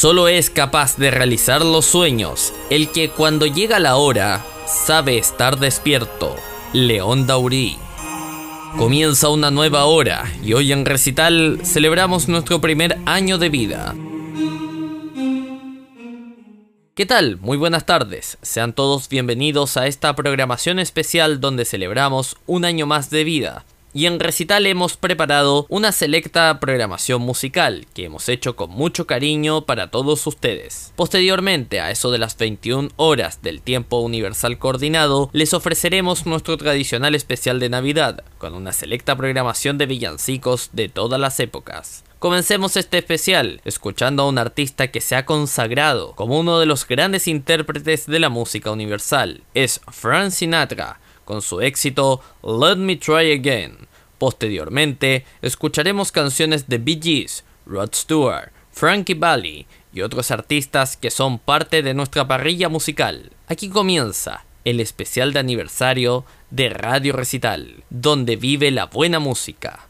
Solo es capaz de realizar los sueños el que cuando llega la hora sabe estar despierto. León Daurí. Comienza una nueva hora y hoy en Recital celebramos nuestro primer año de vida. ¿Qué tal? Muy buenas tardes. Sean todos bienvenidos a esta programación especial donde celebramos un año más de vida y en Recital hemos preparado una selecta programación musical que hemos hecho con mucho cariño para todos ustedes. Posteriormente, a eso de las 21 horas del tiempo universal coordinado, les ofreceremos nuestro tradicional especial de Navidad, con una selecta programación de villancicos de todas las épocas. Comencemos este especial escuchando a un artista que se ha consagrado como uno de los grandes intérpretes de la música universal. Es Frank Sinatra, con su éxito Let Me Try Again. Posteriormente, escucharemos canciones de Bee Gees, Rod Stewart, Frankie Valli y otros artistas que son parte de nuestra parrilla musical. Aquí comienza el especial de aniversario de Radio Recital, donde vive la buena música.